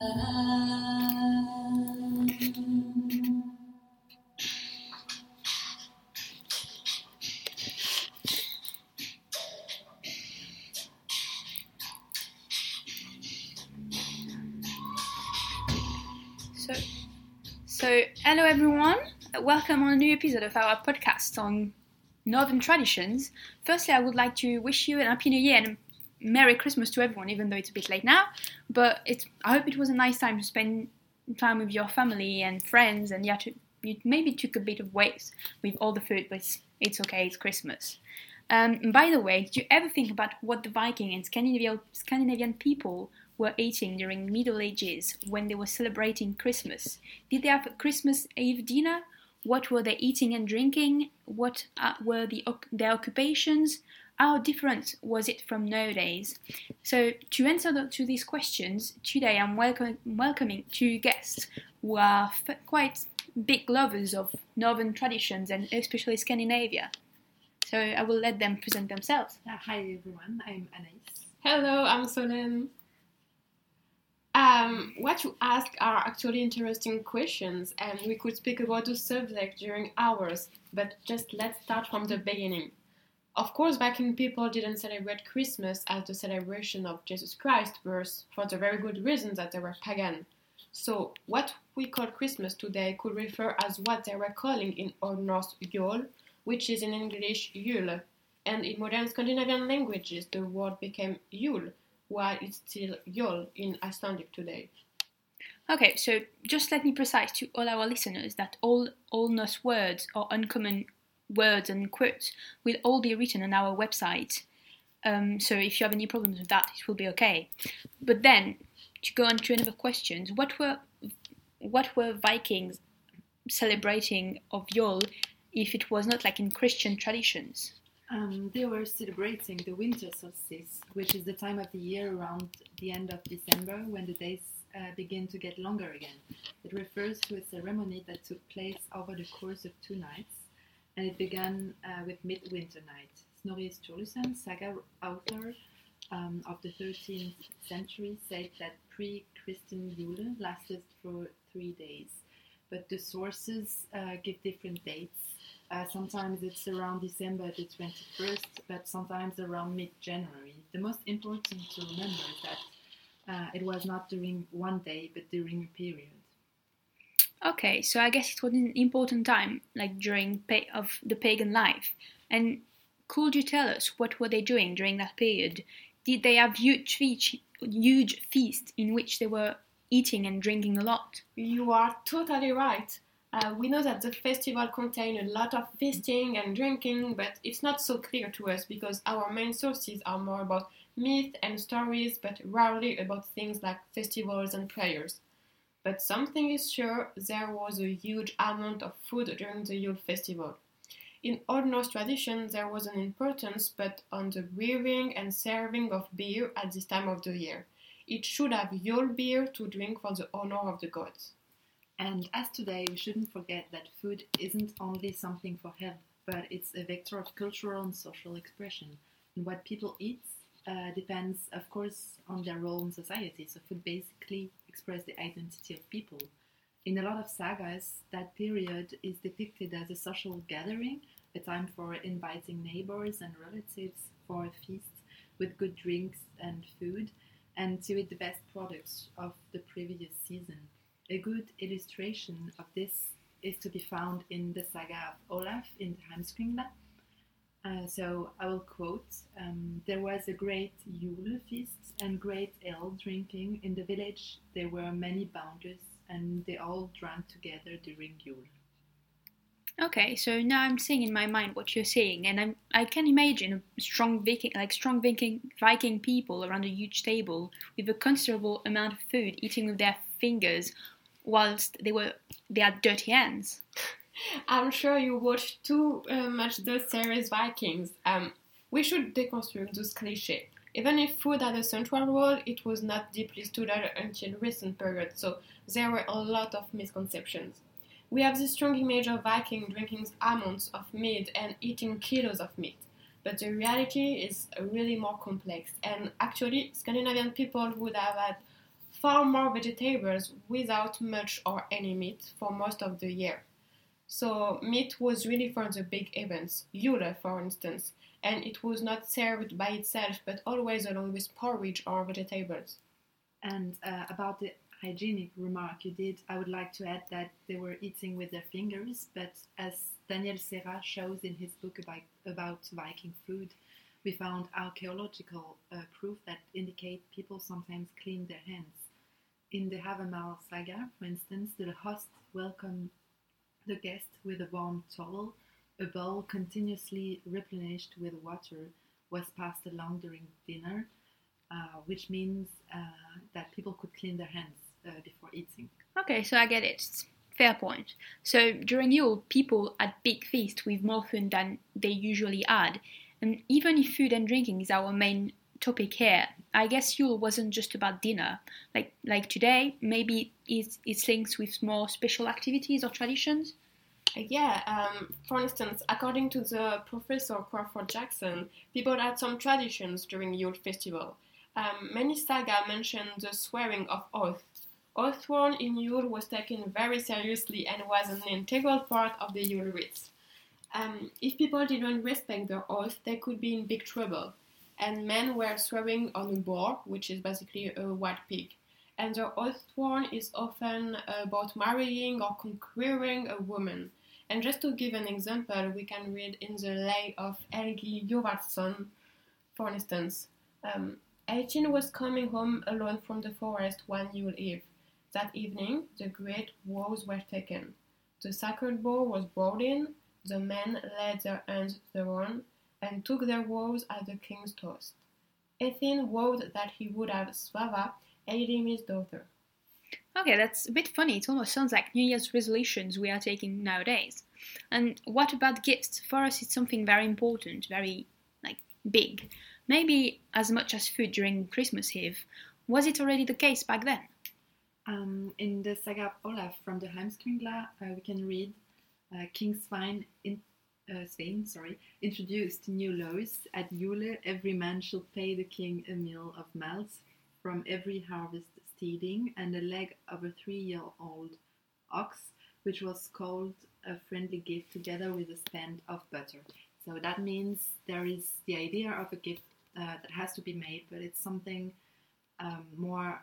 So, so hello everyone. Welcome on a new episode of our podcast on Northern traditions. Firstly, I would like to wish you an happy New Year and Merry Christmas to everyone, even though it's a bit late now. But it's I hope it was a nice time to spend time with your family and friends, and yeah, to, you maybe took a bit of waste with all the food, but it's, it's okay. It's Christmas. Um, by the way, did you ever think about what the Viking and Scandinavian, Scandinavian people were eating during Middle Ages when they were celebrating Christmas? Did they have a Christmas Eve dinner? What were they eating and drinking? What uh, were the, their occupations? How different was it from nowadays? So, to answer the, to these questions, today I'm welcome, welcoming two guests who are f- quite big lovers of Northern traditions and especially Scandinavia. So, I will let them present themselves. Uh, hi everyone, I'm Anaïs. Hello, I'm Solène. Um, what you ask are actually interesting questions, and we could speak about the subject during hours, but just let's start from the beginning. Of course, Viking people didn't celebrate Christmas as the celebration of Jesus Christ's birth for the very good reason that they were pagan. So, what we call Christmas today could refer as what they were calling in Old Norse Yule, which is in English Yule, and in modern Scandinavian languages the word became Yule, while it's still Yule in Icelandic today. Okay, so just let me precise to all our listeners that all all Norse words are uncommon words and quotes will all be written on our website. Um, so if you have any problems with that, it will be okay. But then to go on to another question, what were what were Vikings celebrating of Yule if it was not like in Christian traditions? Um, they were celebrating the winter solstice, which is the time of the year around the end of December when the days uh, begin to get longer again. It refers to a ceremony that took place over the course of two nights, and it began uh, with Midwinter Night. Snorri Sturluson, saga author um, of the 13th century, said that pre-Christian Yule lasted for three days, but the sources uh, give different dates. Uh, sometimes it's around December the 21st, but sometimes around mid January. The most important to remember is that uh, it was not during one day, but during a period. Okay, so I guess it was an important time, like during of the pagan life. And could you tell us what were they doing during that period? Did they have huge feast, huge feast in which they were eating and drinking a lot? You are totally right. Uh, we know that the festival contained a lot of feasting and drinking, but it's not so clear to us because our main sources are more about myth and stories, but rarely about things like festivals and prayers. But something is sure there was a huge amount of food during the Yule festival. In Old Norse tradition, there was an importance put on the brewing and serving of beer at this time of the year. It should have Yule beer to drink for the honor of the gods. And as today, we shouldn't forget that food isn't only something for health, but it's a vector of cultural and social expression. And what people eat uh, depends, of course, on their role in society. So food basically expresses the identity of people. In a lot of sagas, that period is depicted as a social gathering, a time for inviting neighbors and relatives for a feast with good drinks and food, and to eat the best products of the previous season. A good illustration of this is to be found in the saga of Olaf in the Heimskringla. Uh, so I will quote um, There was a great Yule feast and great ale drinking in the village. There were many bounders, and they all drank together during Yule. Okay, so now I'm seeing in my mind what you're saying, and I'm, I can imagine strong Viking, like strong Viking, Viking people around a huge table with a considerable amount of food, eating with their fingers, whilst they were they had dirty hands. I'm sure you watched too uh, much the series Vikings. Um, we should deconstruct those clichés. Even if food had a central role, it was not deeply studied until recent period, so there were a lot of misconceptions. We have this strong image of Viking drinking amounts of meat and eating kilos of meat, but the reality is really more complex. And actually, Scandinavian people would have had far more vegetables without much or any meat for most of the year. So meat was really for the big events, Yule for instance, and it was not served by itself but always along with porridge or vegetables. And uh, about the hygienic remark you did, I would like to add that they were eating with their fingers, but as Daniel Serra shows in his book about, about Viking food, we found archaeological uh, proof that indicate people sometimes clean their hands. In the Havamal saga, for instance, the host welcomed the guest with a warm towel. A bowl continuously replenished with water was passed along during dinner, uh, which means uh, that people could clean their hands uh, before eating. Okay, so I get it. Fair point. So during Yule, people had big feasts with more food than they usually had, and even if food and drinking is our main topic here, I guess Yule wasn't just about dinner. Like like today, maybe it's it's linked with more special activities or traditions. Yeah, um, for instance, according to the professor Crawford Jackson, people had some traditions during Yule festival. Um, many saga mention the swearing of oath. Oath sworn in Yule was taken very seriously and was an integral part of the Yule rites. Um, if people didn't respect their oath, they could be in big trouble. And men were swearing on a boar, which is basically a white pig. And the oath sworn is often about marrying or conquering a woman. And just to give an example, we can read in the Lay of Helgi Hjorvardsson, for instance. Um, was coming home alone from the forest one Yule Eve. That evening, the great vows were taken. The sacred bow was brought in, the men laid their hands thereon, and took their vows at the king's toast. Hethin vowed that he would have Svava, Eilimi's daughter. Okay, that's a bit funny. It almost sounds like New Year's resolutions we are taking nowadays. And what about gifts? For us, it's something very important, very like big. Maybe as much as food during Christmas Eve. Was it already the case back then? Um, in the saga Olaf from the Heimskringla, uh, we can read uh, King Svein, in, uh, Svein sorry, introduced new laws. At Yule, every man shall pay the king a meal of malt from every harvest and a leg of a three-year-old ox, which was called a friendly gift together with a spend of butter. So that means there is the idea of a gift uh, that has to be made, but it's something um, more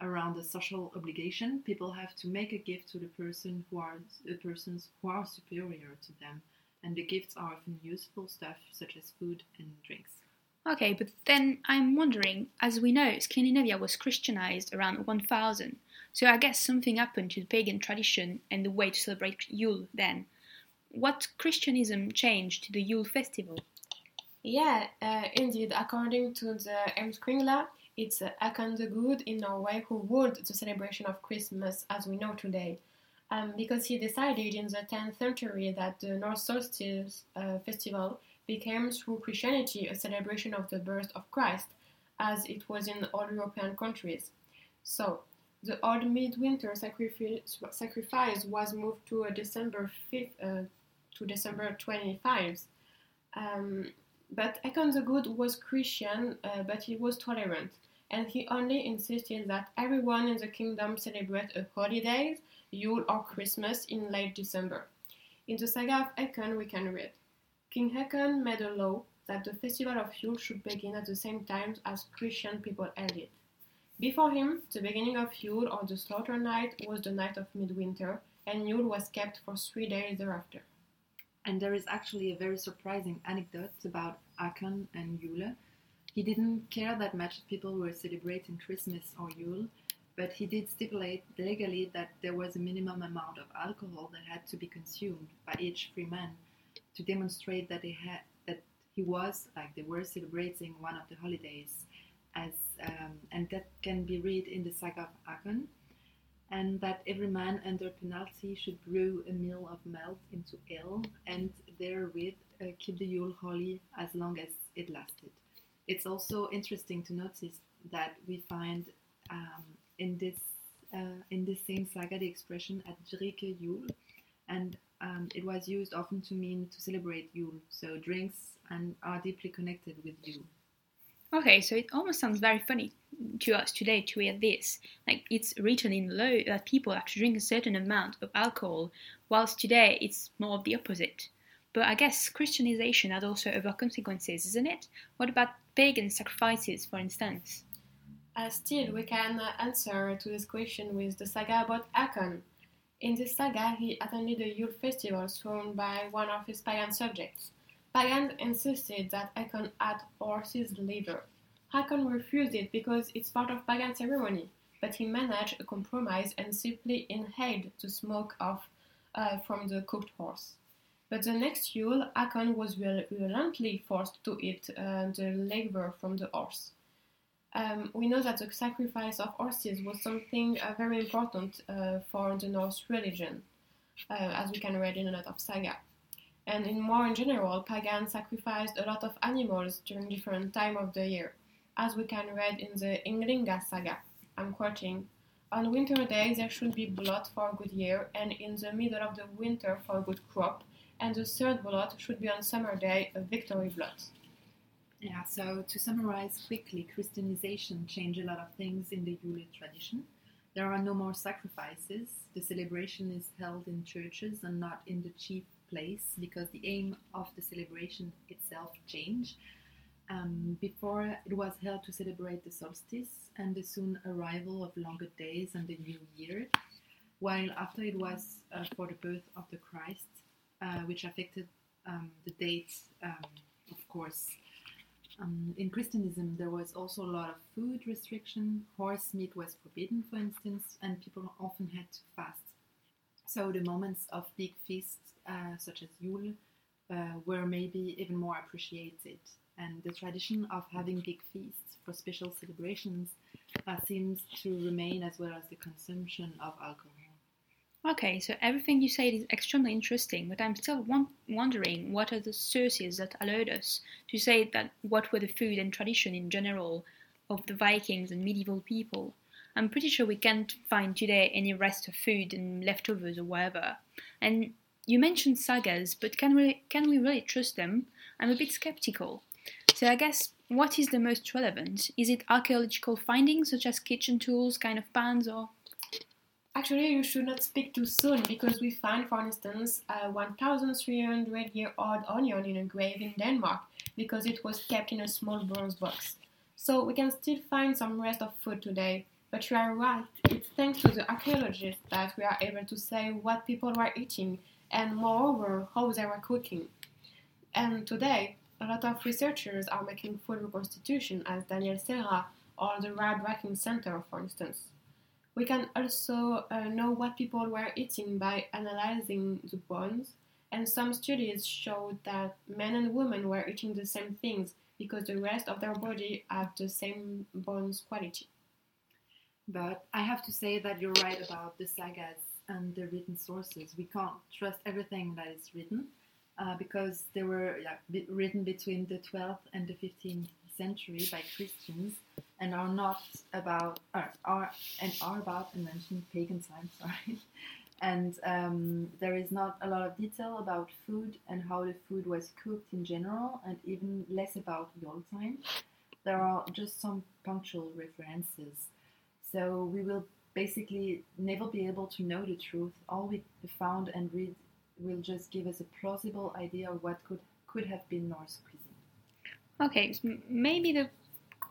around the social obligation. People have to make a gift to the person who are the persons who are superior to them, and the gifts are often useful stuff such as food and drinks. Okay, but then I'm wondering, as we know, Scandinavia was Christianized around 1000, so I guess something happened to the pagan tradition and the way to celebrate Yule then. What Christianism changed to the Yule festival? Yeah, uh, indeed, according to the Heimskringla, it's uh, Hakon the Good in Norway who ruled the celebration of Christmas as we know today. Um, because he decided in the 10th century that the North Solstice uh, festival became through Christianity a celebration of the birth of Christ, as it was in all European countries. So, the old midwinter sacrifice, was moved to a December 5th uh, to December 25th. Um, but Hakon the Good was Christian, uh, but he was tolerant, and he only insisted that everyone in the kingdom celebrate a holiday, Yule or Christmas, in late December. In the saga of Hakon, we can read King Haakon made a law that the festival of Yule should begin at the same time as Christian people held it. Before him, the beginning of Yule or the slaughter night was the night of midwinter, and Yule was kept for three days thereafter. And there is actually a very surprising anecdote about Hakon and Yule. He didn't care that much if people were celebrating Christmas or Yule, but he did stipulate legally that there was a minimum amount of alcohol that had to be consumed by each free man to demonstrate that he had that he was like they were celebrating one of the holidays as um, and that can be read in the saga of Hakon and that every man under penalty should brew a meal of malt into ale and therewith uh, keep the Yule holy as long as it lasted. It's also interesting to notice that we find um, in this uh, in this same saga the expression at Drike Yule, and um, it was used often to mean to celebrate Yule. So drinks and are deeply connected with Yule. Okay, so it almost sounds very funny to us today to hear this. Like it's written in law that people have to drink a certain amount of alcohol, whilst today it's more of the opposite. But I guess Christianization had also other consequences, isn't it? What about pagan sacrifices, for instance? Uh, still, we can uh, answer to this question with the saga about Hakon. In this saga, he attended a Yule festival thrown by one of his pagan subjects. Pagan insisted that Hakon had horse's liver. Hakon refused it because it's part of pagan ceremony, but he managed a compromise and simply inhaled the smoke off uh, from the cooked horse. But the next Yule, Hakon was violently forced to eat uh, the liver from the horse. Um, we know that the sacrifice of horses was something uh, very important uh, for the Norse religion, uh, as we can read in a lot of saga. And in more in general, pagans sacrificed a lot of animals during different time of the year, as we can read in the Ynglinga saga. I'm quoting, on winter days there should be blood for a good year, and in the middle of the winter for a good crop, and the third blood should be on summer day a victory blood. Yeah, so to summarize quickly, Christianization changed a lot of things in the Yule tradition. There are no more sacrifices. The celebration is held in churches and not in the chief place because the aim of the celebration itself changed. Um, before it was held to celebrate the solstice and the soon arrival of longer days and the new year, while after it was uh, for the birth of the Christ, uh, which affected um, the dates, um, of course. Um, in Christianism, there was also a lot of food restriction. Horse meat was forbidden, for instance, and people often had to fast. So the moments of big feasts, uh, such as Yule, uh, were maybe even more appreciated. And the tradition of having big feasts for special celebrations uh, seems to remain, as well as the consumption of alcohol. Okay, so everything you said is extremely interesting, but I'm still wondering what are the sources that allowed us to say that what were the food and tradition in general of the Vikings and medieval people. I'm pretty sure we can't find today any rest of food and leftovers or whatever. And you mentioned sagas, but can we can we really trust them? I'm a bit skeptical. So I guess what is the most relevant? Is it archaeological findings such as kitchen tools, kind of pans, or Actually, you should not speak too soon because we find, for instance, a 1,300 year old onion in a grave in Denmark because it was kept in a small bronze box. So we can still find some rest of food today. But you are right, it's thanks to the archaeologists that we are able to say what people were eating and, moreover, how they were cooking. And today, a lot of researchers are making food reconstitution, as Daniel Serra or the Rad Center, for instance. We can also uh, know what people were eating by analyzing the bones, and some studies showed that men and women were eating the same things because the rest of their body have the same bones quality. But I have to say that you're right about the sagas and the written sources. We can't trust everything that is written uh, because they were yeah, written between the 12th and the 15th century by Christians and are not about are, are and are about and mentioned pagan times. Sorry, and um, there is not a lot of detail about food and how the food was cooked in general, and even less about Yule time. There are just some punctual references, so we will basically never be able to know the truth. All we found and read will just give us a plausible idea of what could could have been Norse cuisine. Okay, so maybe the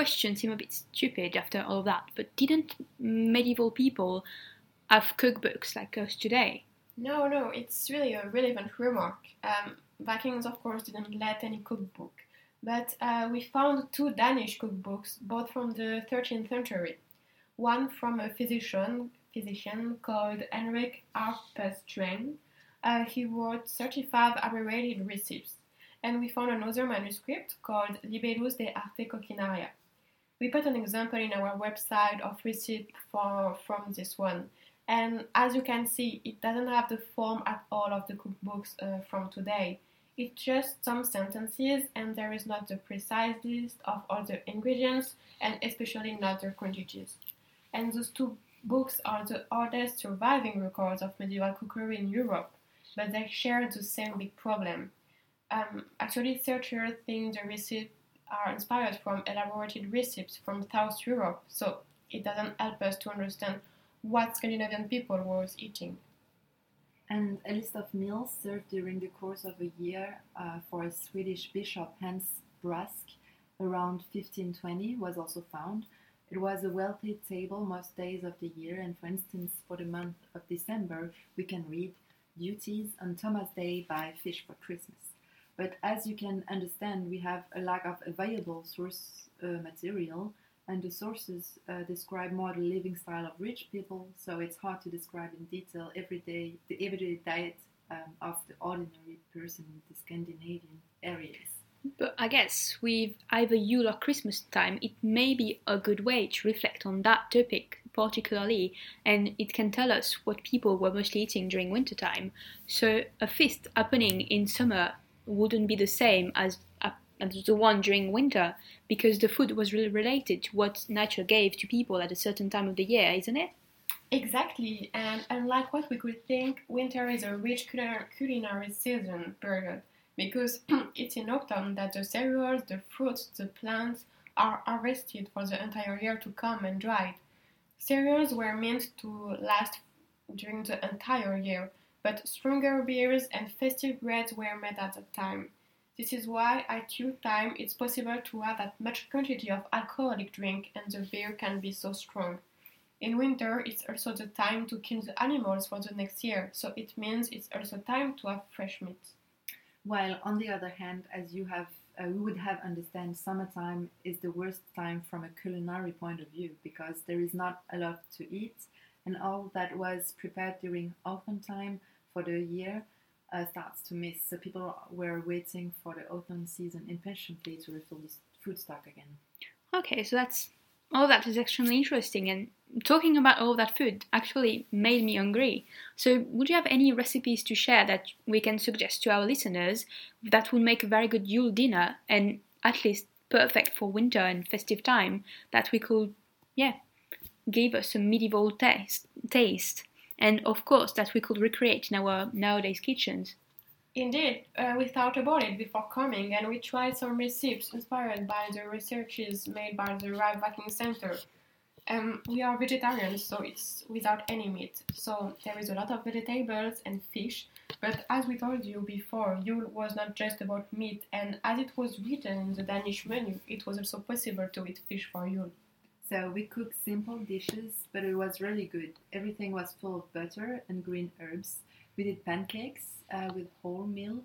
question seem a bit stupid after all that, but didn't medieval people have cookbooks like us today? No, no, it's really a relevant remark. Um, Vikings, of course, didn't let any cookbook, but uh, we found two Danish cookbooks, both from the 13th century. One from a physician, physician called Henrik Harpestreng. Uh, he wrote 35 abbreviated recipes and we found another manuscript called Libellus de Arte Coquinaria. We put an example in our website of receipt for, from this one. And as you can see, it doesn't have the form at all of the cookbooks uh, from today. It's just some sentences, and there is not the precise list of all the ingredients, and especially not the quantities. And those two books are the oldest surviving records of medieval cookery in Europe, but they share the same big problem um, actually, researchers think the recipe are inspired from elaborated recipes from South Europe, so it doesn't help us to understand what Scandinavian people were eating. And a list of meals served during the course of a year uh, for a Swedish bishop, Hans Brask, around 1520 was also found. It was a wealthy table most days of the year, and for instance, for the month of December, we can read Duties on Thomas Day by Fish for Christmas. But as you can understand, we have a lack of available source uh, material, and the sources uh, describe more the living style of rich people, so it's hard to describe in detail everyday the everyday diet um, of the ordinary person in the Scandinavian areas. But I guess with either Yule or Christmas time, it may be a good way to reflect on that topic particularly, and it can tell us what people were mostly eating during winter time. So a feast happening in summer wouldn't be the same as, uh, as the one during winter, because the food was really related to what nature gave to people at a certain time of the year, isn't it? Exactly, and unlike what we could think, winter is a rich culinary season period because it's in autumn that the cereals, the fruits, the plants are harvested for the entire year to come and dried. Cereals were meant to last during the entire year, but stronger beers and festive breads were made at that time. This is why at Yule time it's possible to have that much quantity of alcoholic drink and the beer can be so strong. In winter, it's also the time to kill the animals for the next year, so it means it's also time to have fresh meat. While on the other hand, as you have uh, we would have understand summertime is the worst time from a culinary point of view because there is not a lot to eat and all that was prepared during autumn time for the year uh, starts to miss. So people were waiting for the autumn season impatiently to refill the food stock again. Okay, so that's all that is extremely interesting and talking about all that food actually made me hungry. So, would you have any recipes to share that we can suggest to our listeners that would make a very good Yule dinner and at least perfect for winter and festive time that we could, yeah, give us a medieval taste, taste, and of course that we could recreate in our nowadays kitchens? Indeed, uh, we thought about it before coming and we tried some recipes inspired by the researches made by the Ribe Viking Center. Um, we are vegetarians, so it's without any meat. So there is a lot of vegetables and fish. But as we told you before, Yule was not just about meat, and as it was written in the Danish menu, it was also possible to eat fish for Yule. So we cooked simple dishes, but it was really good. Everything was full of butter and green herbs. We did pancakes uh, with wholemeal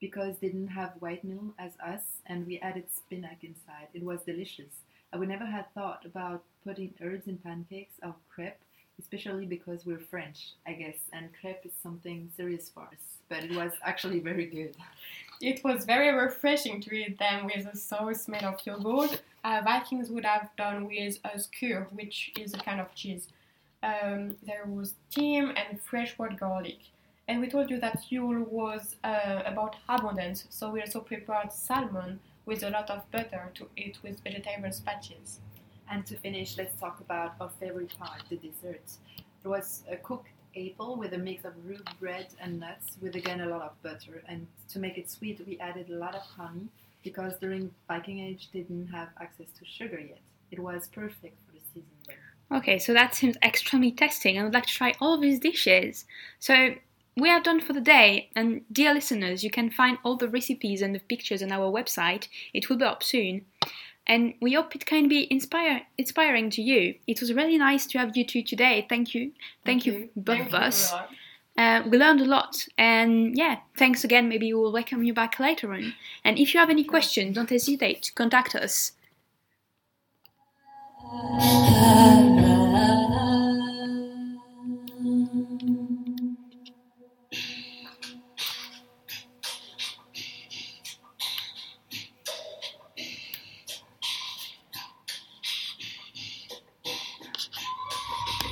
because they didn't have white meal as us, and we added spinach inside. It was delicious. I would never have thought about putting herbs in pancakes or crepe, especially because we're French, I guess, and crepe is something serious for us. But it was actually very good. It was very refreshing to eat them with a sauce made of yogurt. Uh, Vikings would have done with a skyr, which is a kind of cheese. Um, there was thyme and fresh white garlic. And we told you that Yule was uh, about abundance, so we also prepared salmon with a lot of butter to eat with vegetable patches. And to finish, let's talk about our favorite part, the dessert. There was a cooked apple with a mix of root bread and nuts with again a lot of butter. And to make it sweet, we added a lot of honey because during Viking Age they didn't have access to sugar yet. It was perfect for the season. Okay, so that seems extremely testing. I would like to try all these dishes. So we are done for the day, and dear listeners, you can find all the recipes and the pictures on our website. It will be up soon and we hope it can be inspire, inspiring to you. It was really nice to have you two today. Thank you. Thank, Thank you, you, both Thank of us. Uh, we learned a lot, and yeah, thanks again. Maybe we'll welcome you back later on. And if you have any questions, don't hesitate to contact us.